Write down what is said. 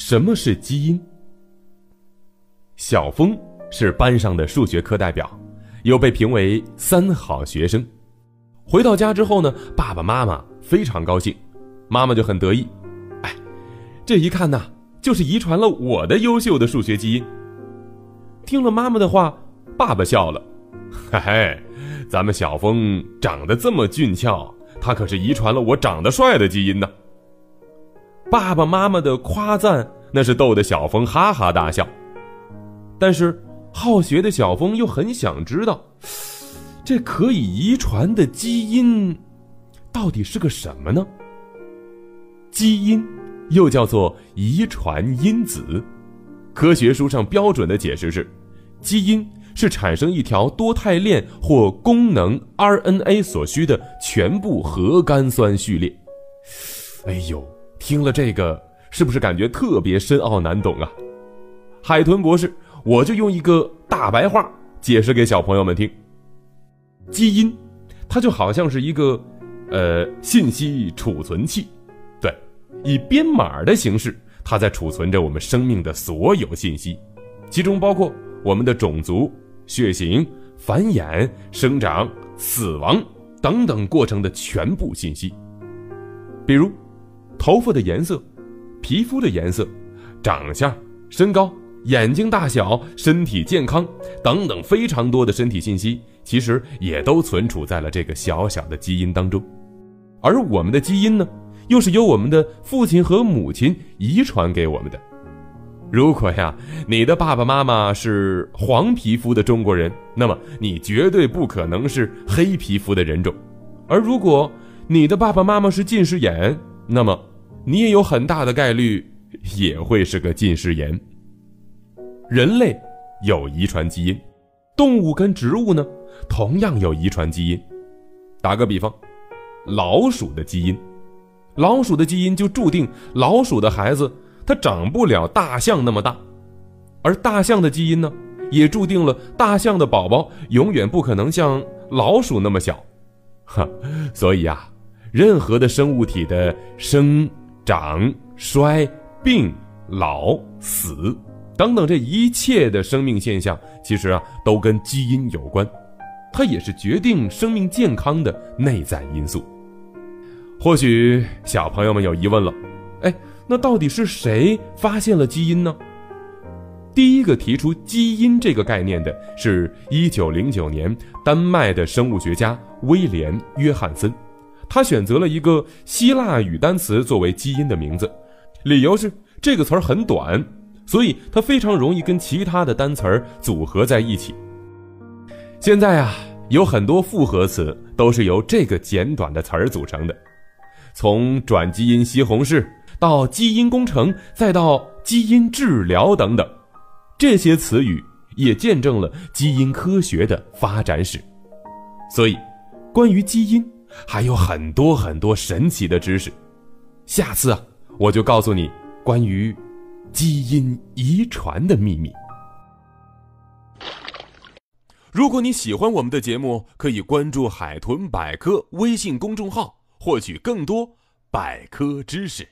什么是基因？小峰是班上的数学课代表，又被评为三好学生。回到家之后呢，爸爸妈妈非常高兴，妈妈就很得意。哎，这一看呐，就是遗传了我的优秀的数学基因。听了妈妈的话，爸爸笑了，嘿嘿，咱们小峰长得这么俊俏，他可是遗传了我长得帅的基因呢。爸爸妈妈的夸赞，那是逗得小峰哈哈大笑。但是好学的小峰又很想知道，这可以遗传的基因，到底是个什么呢？基因又叫做遗传因子，科学书上标准的解释是，基因是产生一条多肽链或功能 RNA 所需的全部核苷酸序列。哎呦！听了这个，是不是感觉特别深奥难懂啊？海豚博士，我就用一个大白话解释给小朋友们听。基因，它就好像是一个，呃，信息储存器，对，以编码的形式，它在储存着我们生命的所有信息，其中包括我们的种族、血型、繁衍、生长、死亡等等过程的全部信息，比如。头发的颜色、皮肤的颜色、长相、身高、眼睛大小、身体健康等等非常多的身体信息，其实也都存储在了这个小小的基因当中。而我们的基因呢，又是由我们的父亲和母亲遗传给我们的。如果呀，你的爸爸妈妈是黄皮肤的中国人，那么你绝对不可能是黑皮肤的人种；而如果你的爸爸妈妈是近视眼，那么你也有很大的概率也会是个近视眼。人类有遗传基因，动物跟植物呢同样有遗传基因。打个比方，老鼠的基因，老鼠的基因就注定老鼠的孩子他长不了大象那么大，而大象的基因呢，也注定了大象的宝宝永远不可能像老鼠那么小。哈，所以啊，任何的生物体的生。长、衰、病、老、死，等等，这一切的生命现象，其实啊，都跟基因有关，它也是决定生命健康的内在因素。或许小朋友们有疑问了，哎，那到底是谁发现了基因呢？第一个提出基因这个概念的是一九零九年丹麦的生物学家威廉·约翰森。他选择了一个希腊语单词作为基因的名字，理由是这个词儿很短，所以它非常容易跟其他的单词儿组合在一起。现在啊，有很多复合词都是由这个简短的词儿组成的，从转基因西红柿到基因工程，再到基因治疗等等，这些词语也见证了基因科学的发展史。所以，关于基因。还有很多很多神奇的知识，下次啊，我就告诉你关于基因遗传的秘密。如果你喜欢我们的节目，可以关注“海豚百科”微信公众号，获取更多百科知识。